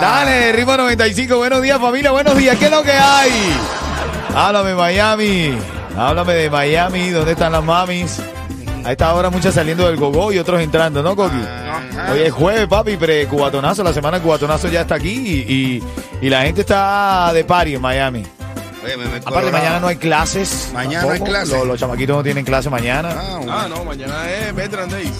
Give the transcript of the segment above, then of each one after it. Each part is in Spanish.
Dale, ritmo 95. Buenos días, familia. Buenos días. ¿Qué es lo que hay? Háblame, Miami. Háblame de Miami. ¿Dónde están las mamis? A esta hora muchas saliendo del gogo y otros entrando, ¿no, Coqui? Hoy es jueves, papi, pre-cubatonazo. La semana cubatonazo ya está aquí y, y- y la gente está de party en Miami. Oye, me- me Aparte, colorado. mañana no hay clases. Mañana no hay clases. Los, los chamaquitos no tienen clase mañana. Ah, bueno. Ah, no, mañana es Veteran Day.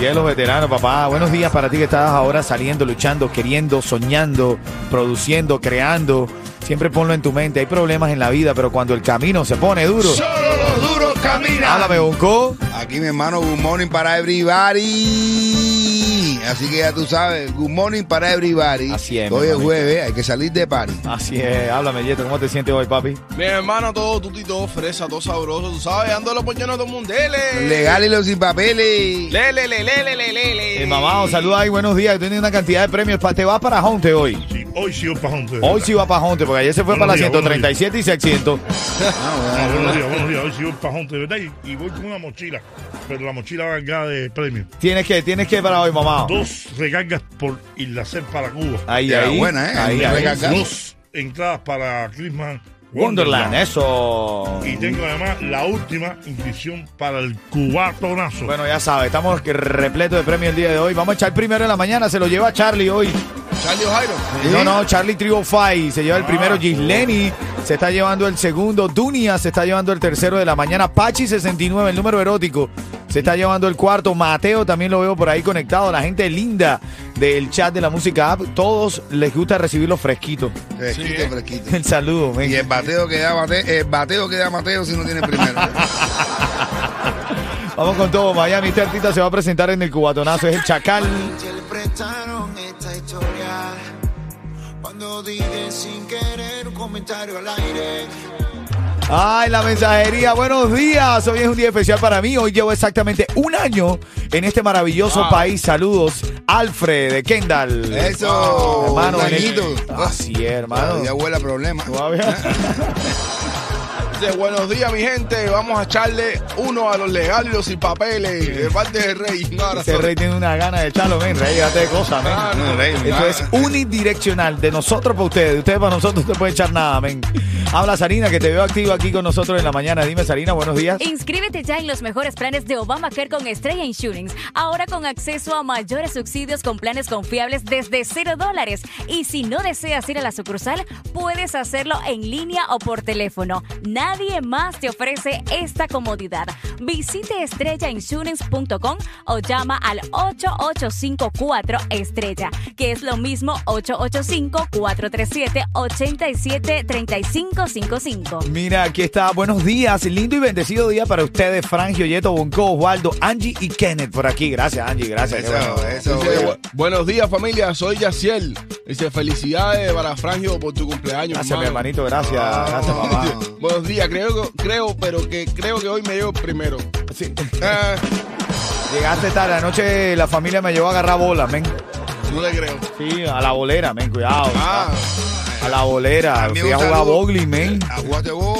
Y los veteranos, papá. Buenos días para ti que estás ahora saliendo, luchando, queriendo, soñando, produciendo, creando. Siempre ponlo en tu mente. Hay problemas en la vida, pero cuando el camino se pone duro. Solo los duros caminan. Háblame, Bonco. Aquí mi hermano, good morning para everybody. Así que ya tú sabes, good morning para everybody. Así es, Hoy es jueves, hay que salir de party. Así es. Háblame, Yeto. ¿Cómo te sientes hoy, papi? Mi hermano, todo tuti, todo fresa, todo sabroso. Tú sabes, ando los poñones todo mundo. Dele. Legal y los sin papeles. Lele, lele, lele, lele. El mamá, saluda ahí. Buenos días. Tienes una cantidad de premios. Te vas para Honte hoy. Hoy sí voy para Honte. Hoy sí va para Honte, porque ayer se fue Buenos para la días, buenos 137 y se accidentó. Ah, buenos días, buenos días. Hoy sí voy para Honte, ¿verdad? Y, y voy con una mochila. Pero la mochila va cargada de premios. Tienes que, tienes que para hoy, mamá. Dos recargas por Irlacer para Cuba. Ahí, Ya, ahí. buena, ¿eh? Ahí, ahí. Dos entradas para Christmas Wonderland, eso. Y tengo además la última inscripción para el cubatonazo. Bueno, ya sabes, estamos repletos de premios el día de hoy. Vamos a echar primero en la mañana, se lo lleva Charlie hoy. Charlie O'Jairo. No, no, Charlie Trio Five se lleva el primero, Gisleni se está llevando el segundo, Dunia se está llevando el tercero de la mañana, Pachi 69, el número erótico, se está llevando el cuarto, Mateo también lo veo por ahí conectado, la gente linda del chat de la música app, todos les gusta recibir los fresquitos. Fresquito, fresquito. El saludo, men. Y el bateo que da Mateo, el bateo que da Mateo si no tiene primero. Vamos con todo, Miami, este artista se va a presentar en el cubatonazo, es el Chacal. Dije sin querer un comentario al aire. Ay, la mensajería, buenos días. Hoy es un día especial para mí. Hoy llevo exactamente un año en este maravilloso Wow. país. Saludos, Alfred de Kendall. Eso, hermano. Así es, hermano. Ya huele a problema. Dice, buenos días, mi gente. Vamos a echarle uno a los legales y los sin papeles. De parte del rey. Ese rey tiene una gana de echarlo, men. Rey, déjate de cosas, men. Ah, no, rey, Esto es unidireccional. De nosotros para ustedes. De ustedes para nosotros. No te puede echar nada, men. Habla Sarina, que te veo activo aquí con nosotros en la mañana. Dime, Sarina, buenos días. Inscríbete ya en los mejores planes de Obamacare con Estrella Insurance. Ahora con acceso a mayores subsidios con planes confiables desde cero dólares. Y si no deseas ir a la sucursal, puedes hacerlo en línea o por teléfono. Nadie más te ofrece esta comodidad. Visite estrellainsurance.com o llama al 8854 Estrella, que es lo mismo 885-437-873555. Mira, aquí está. Buenos días. Lindo y bendecido día para ustedes, Frangio, Yeto, Bonco, Osvaldo, Angie y Kenneth por aquí. Gracias, Angie. Gracias. qué Eso, bueno. eso. Dice, oye. bu- buenos días, familia. Soy Yaciel. Dice, felicidades para Frangio por tu cumpleaños. Gracias, mi hermanito. Gracias. Gracias, papá. Buenos días. Creo, que- creo, pero que creo que hoy me llevo primero. Sí. Ah, Llegaste tarde. Anoche la familia me llevó a agarrar bola, men. no le creo. Sí, a la bolera, men. Cuidado. Ah, A la bolera. Fui a jugar bowling, men. A bolo.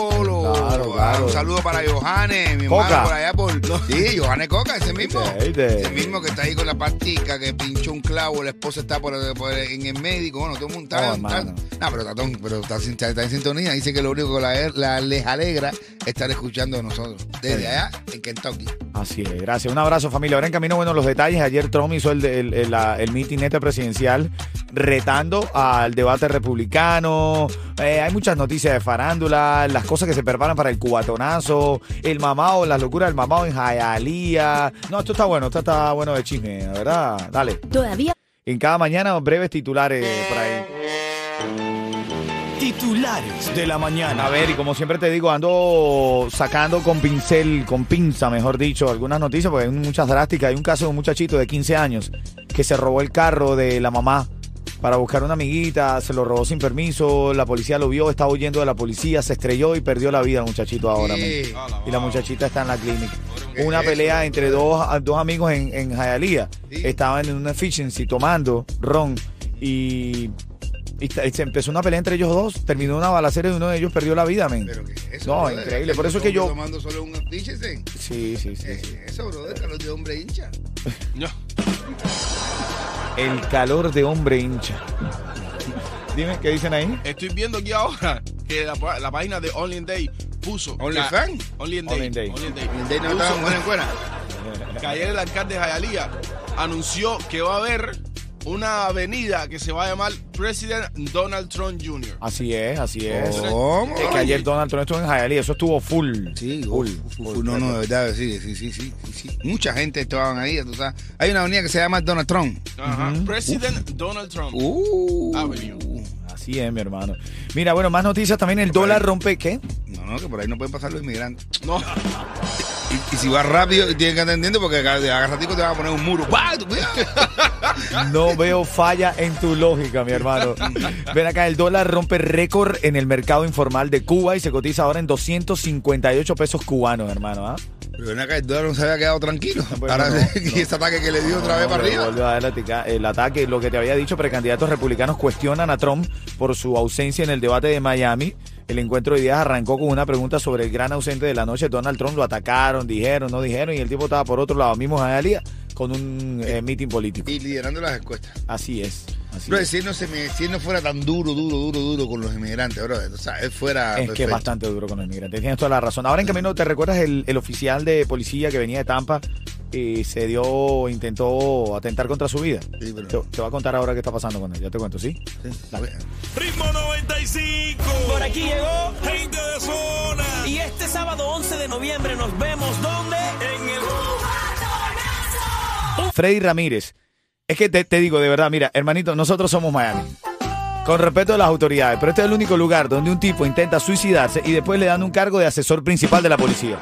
Claro. Un saludo para Johannes, mi Coca. hermano por allá por. Sí, Johannes Coca, ese mismo. Ese mismo que está ahí con la pastica, que pinchó un clavo, la esposa está por, por- en el médico. Bueno, todo el mundo está. No, no, pero, Tatón, pero está, en sintonía. Dice que lo único que la, la- les alegra es estar escuchando a nosotros. Desde allá, en Kentucky. Así es, gracias. Un abrazo, familia. Ahora en camino, bueno, los detalles. Ayer Trump hizo el, el, el, la- el meeting este presidencial retando al debate republicano. Eh, hay muchas noticias de farándula, las cosas que se preparan para el cubatonazo, el mamado, las locuras del mamado en Jayalía. No, esto está bueno, esto está bueno de chisme, la ¿verdad? Dale. Todavía En cada mañana, breves titulares por ahí. Titulares de la mañana. A ver, y como siempre te digo, ando sacando con pincel, con pinza, mejor dicho, algunas noticias, porque hay muchas drásticas. Hay un caso de un muchachito de 15 años que se robó el carro de la mamá para buscar una amiguita, se lo robó sin permiso, la policía lo vio, estaba huyendo de la policía, se estrelló y perdió la vida el muchachito ahora. Sí. Y la muchachita está en la clínica. ¿Qué Hubo una es pelea eso? entre dos, dos amigos en, en Hialeah. Sí. Estaban en una efficiency tomando ron y, y se empezó una pelea entre ellos dos. Terminó una balacera y uno de ellos perdió la vida, men. Pero que eso. No, brother, increíble. Por eso es que yo- tomando solo un. Sí, sí, sí. Eh, sí. Eso, brother, calor de hombre hincha. No. El calor de hombre hincha. Dime, ¿qué dicen ahí? Estoy viendo aquí ahora que la, la página de Only in Day puso. OnlyFans. Ca- Only in Day. Only in Day. Only in Day. El de no Puso estaba buena en fuera. que ayer el alcalde de Hialeah anunció que va a haber una avenida que se va a llamar President Donald Trump Jr. Así es, así es. ¿Cómo? Es que ayer Donald Trump estuvo en Hialeah, eso estuvo full. Sí, full. uf, uf, uf, no, no, de verdad, sí, sí, sí, sí, sí, sí. Mucha gente estaban ahí, tú sabes. Hay una avenida que se llama Donald Trump. Ajá. President Donald Trump. Uh, Avenue. Así es, mi hermano. Mira, bueno, más noticias también. El dólar rompe, ¿qué? No, no, que por ahí no pueden pasar los inmigrantes. No. Y, y si vas rápido, tienes que estar entendiendo porque a te van a poner un muro. No veo falla en tu lógica, mi hermano. Ven acá, el dólar rompe récord en el mercado informal de Cuba y se cotiza ahora en 258 pesos cubanos, hermano. ¿ah? Pero ven acá, el dólar no se había quedado tranquilo. Bueno, Ahora, no, y ese ataque que le dio otra vez para arriba. a dar el ataque. Lo que te había dicho, precandidatos republicanos cuestionan a Trump por su ausencia en el debate de Miami. El encuentro de días arrancó con una pregunta sobre el gran ausente de la noche. Donald Trump lo atacaron, dijeron, no dijeron, y el tipo estaba por otro lado, mismo Hialeah, con un eh, meeting político. Y liderando las encuestas. Así es. Así Pero es. si él, no se me- si él no fuera tan duro, duro, duro, duro con los inmigrantes, bro. O sea, él fuera. Es que es bastante duro con los inmigrantes. Tienes toda la razón. Ahora en camino, ¿te recuerdas el, el oficial de policía que venía de Tampa y se dio, intentó atentar contra su vida? Sí, pero- Te, te voy a contar ahora qué está pasando con él. Ya te cuento, ¿sí? Dale. Ritmo 95. Por aquí llegó gente de zona. Y este sábado 11 de noviembre nos vemos ¿dónde? En el Freddy Ramírez. Es que te, te digo, de verdad, mira, hermanito, nosotros somos Miami. Con respeto a las autoridades, pero este es el único lugar donde un tipo intenta suicidarse y después le dan un cargo de asesor principal de la policía.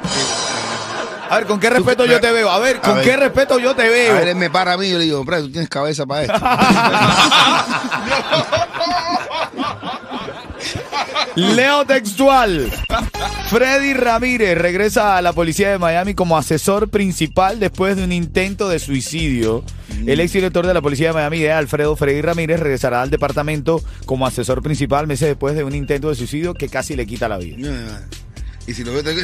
A ver, ¿con qué respeto yo te veo? A ver, ¿con A ver. qué respeto yo te A ver, veo? él me para a mí y yo le digo, hombre, tú tienes cabeza para esto. Leo textual. Freddy Ramírez regresa a la policía de Miami como asesor principal después de un intento de suicidio. El exdirector de la policía de Miami, Alfredo Freddy Ramírez, regresará al departamento como asesor principal meses después de un intento de suicidio que casi le quita la vida. No, no, no. Y si lo veo, ey,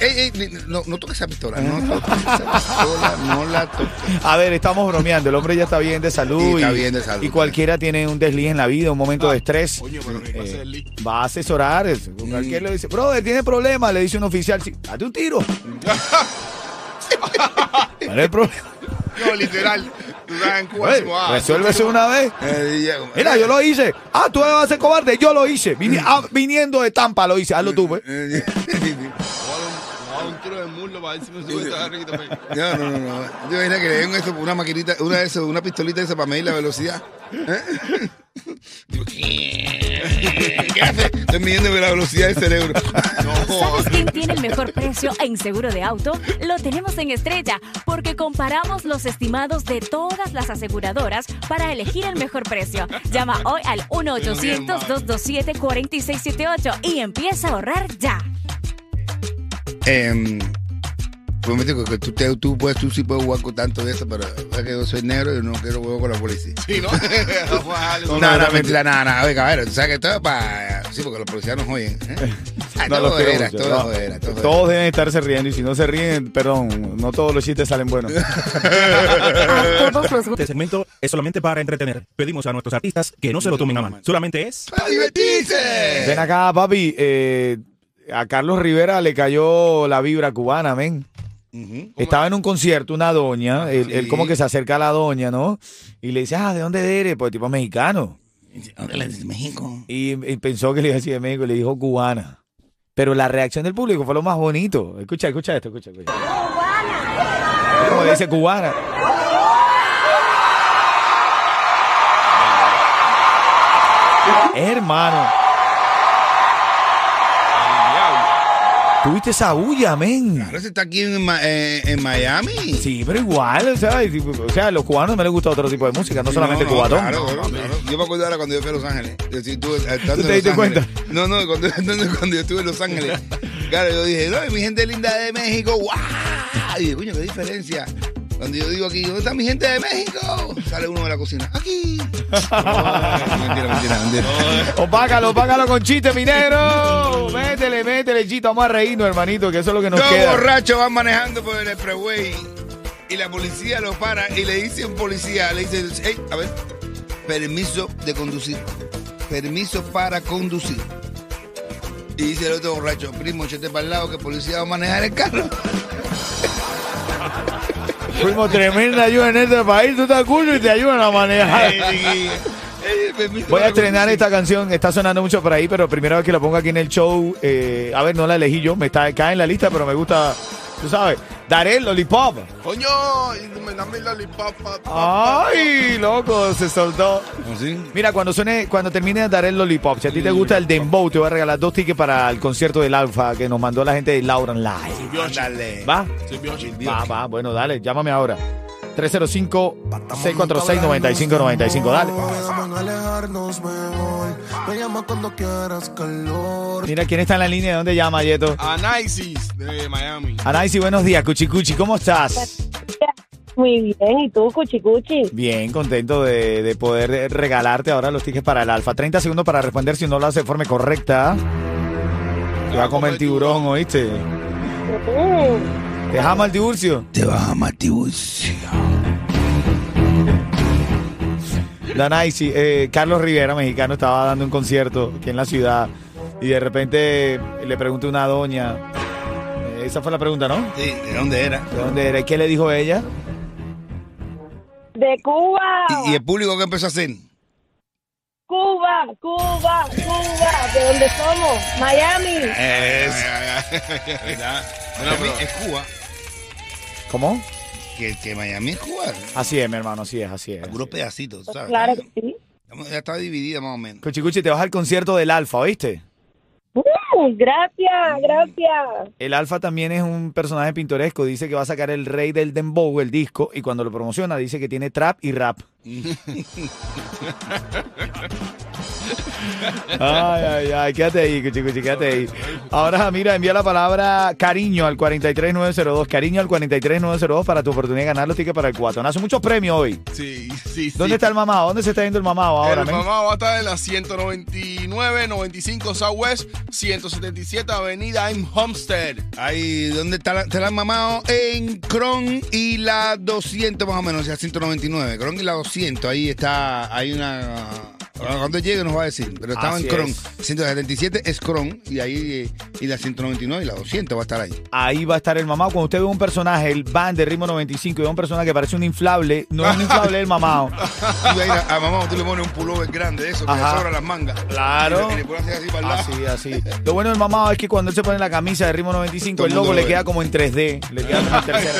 ey, no, no toques esa pistola, no toques esa pistola, no la toques. A ver, estamos bromeando. El hombre ya está bien de salud. Sí, está bien de salud. Y cualquiera tiene un desliz en la vida, un momento de estrés. Coño, pero ¿qué clase Eh, de li- va a asesorar. es- Cualquiera le dice, brother, tiene problemas. Le dice un oficial, sí, date un tiro. ¿Cuál es el problema? No, literal. Oye, ah, Resuélvese una vez. Eh, Mira, yo lo hice. Ah, tú vas a ser cobarde. Yo lo hice. Vini- ah, viniendo de Tampa lo hice. Hazlo tú, pues. Eh, un tiro de muslo para ver si me sube esta barriguita. pues. No, no, no, no. Yo imagino que le den eso, una maquinita, una de esas, una pistolita esa para medir la velocidad. ¿Eh? Digo, ¿Qué hace? Estoy midiendo la velocidad del cerebro. ¿Sabes quién tiene el mejor precio en seguro de auto? Lo tenemos en Estrella, porque comparamos los estimados de todas las aseguradoras para elegir el mejor precio. Llama hoy al 1-800-227-4678 y empieza a ahorrar ya. Eh, me digo que tú, te- tú, puedes, tú sí puedes jugar con tanto de eso, pero es que yo soy negro y no quiero jugar con la policía. Sí, ¿no? No, no, no, mentira, nada, nada. Oiga, a ver, tú sabes que esto es para Sí, porque los policías nos oyen. ¿eh? Ah, No, todo todo todo. Todos deben estarse riendo y si no se ríen, perdón, no todos los chistes salen buenos. Este segmento es solamente para entretener. Pedimos a nuestros artistas que no se lo tomen a mal. Solamente es... ¡Para divertirse! Ven acá, papi. eh, a Carlos Rivera le cayó la vibra cubana, men. Estaba en un concierto una doña, él, él Sí. como que se acerca a la doña, ¿no? Y le dice, ah, ¿de dónde eres? Pues tipo es mexicano. ¿Dónde le dice México? Y, y pensó que le iba a decir de México y le dijo cubana. Pero la reacción del público fue lo más bonito. Escucha, escucha esto, escucha. escucha. Como le dice cubana. Hermano. ¿Tuviste esa bulla, men? Ahora se está aquí en, Ma- eh, en Miami. Sí, pero igual, o sea, y- o sea, a los cubanos me les gusta otro tipo de música, no solamente No, no, cubatón. Claro, claro, claro. Yo me acuerdo ahora cuando yo fui a Los Ángeles. Yo, sí, estuve estando ¿Tú te en diste Ángeles. cuenta? No, no, cuando, yo estuve en Los Ángeles. Claro, yo dije, no, y mi gente linda de México, ¡guau! Y dije, coño, qué diferencia. Cuando yo digo aquí, ¿dónde está mi gente de México? Sale uno de la cocina, aquí. Mentira, mentira, mentira. Opácalo, opácalo con chiste, minero. Métele, métele, chito. Vamos a reírnos, hermanito, que eso es lo que nos Dos queda. borrachos van manejando por el expressway y la policía lo para y le dice a un policía, le dice, hey, a ver, permiso de conducir, permiso para conducir. Y dice el otro borracho, primo, échate para el lado que el policía va a manejar el carro. Fuimos tremenda ayuda en este país. Tú te culo y te ayudan a manejar. Voy a estrenar esta canción, está sonando mucho por ahí, pero primera vez que la pongo aquí en el show. eh, a ver, no la elegí yo, me está, cae en la lista, pero me gusta, tú sabes, Daré Lollipop. Coño, me dame la lollipop. pa, pa, Ay, loco, se soltó. ¿Oh, sí? Mira, cuando suene, cuando termine de dar el lollipop, si a ti te gusta el dembow, te voy a regalar dos tickets para el concierto del Alfa que nos mandó la gente de Lauren Live. Ándale. ¿Va? Va, va, bueno, dale, llámame ahora. 305-646-9595, dale. Mira, ¿quién está en la línea? ¿De dónde llama, Yeto? Anaisis de Miami. Anaisi, buenos días, Cuchicuchi, ¿cómo estás? Muy bien, ¿y tú, Cuchi Cuchi? Bien, contento de, de poder regalarte ahora los tickets para el Alfa. 30 segundos para responder si no lo hace de forma correcta. Te va a comer el tiburón, ¿oíste? Te jama el tiburcio. Te vas a Matiburcio. Danaisi, eh, Carlos Rivera, mexicano, estaba dando un concierto aquí en la ciudad y de repente le pregunté a una doña, eh, esa fue la pregunta, ¿no? Sí, ¿de dónde era? ¿De dónde era? ¿Y qué le dijo ella? De Cuba, ¿Y, y el público qué empezó a hacer? Cuba, Cuba, Cuba, ¿de dónde somos? Miami. Es. ¿Verdad? Miami es Cuba. ¿Cómo? Que, que Miami es Cuba. Así es, mi hermano, así es, así es. Algunos pedacitos, ¿sabes? Claro que sí. Ya está dividida más o menos. Cuchicuchi, te vas al concierto del Alfa, ¿oíste? Mm, gracias, gracias. El Alfa también es un personaje pintoresco. Dice que va a sacar el rey del dembow, el disco, y cuando lo promociona dice que tiene trap y rap. Ay, ay, ay, quédate ahí, Cuchicuchi, quédate ahí. Ahora, mira, envía la palabra cariño al 43902. Cariño al 43902 para tu oportunidad de ganar los tickets para el cuatro. Hace muchos premios hoy. Sí, sí, sí. ¿Dónde está el mamado? ¿Dónde se está yendo el mamado ahora, el men? mamá va a estar en la 199, 95 Southwest, 177 Avenida en Homestead. Ahí, ¿dónde está la, se la mamado? En Cron y la 200 más o menos, o sea, 199. Cron y la 200, ahí está, hay una... Cuando llegue nos va a decir, pero estaba en Cron. es. 177 es Cron y ahí, eh, y la 199 y la 200 va a estar ahí. Ahí va a estar el mamado. Cuando usted ve un personaje, el band de ritmo 95, y ve un personaje que parece un inflable, no es un inflable, es el mamado. A ir a, a mamá, tú le pones un pullover grande de eso, que Ajá. le sobra las mangas. Claro. Y le, y le pones así, para el lado. Así, así. Lo bueno del mamado es que cuando él se pone la camisa de ritmo 95, Todo el logo le queda como en 3D. Le queda como en tercera,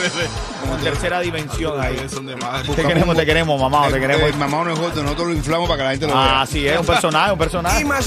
como tercera dimensión ahí. Son de madre. Te queremos, te queremos, mamado, te El, queremos. el mamá no es gordo, nosotros lo inflamos para que la gente lo vea. Ah, sí, es un personaje, un personaje.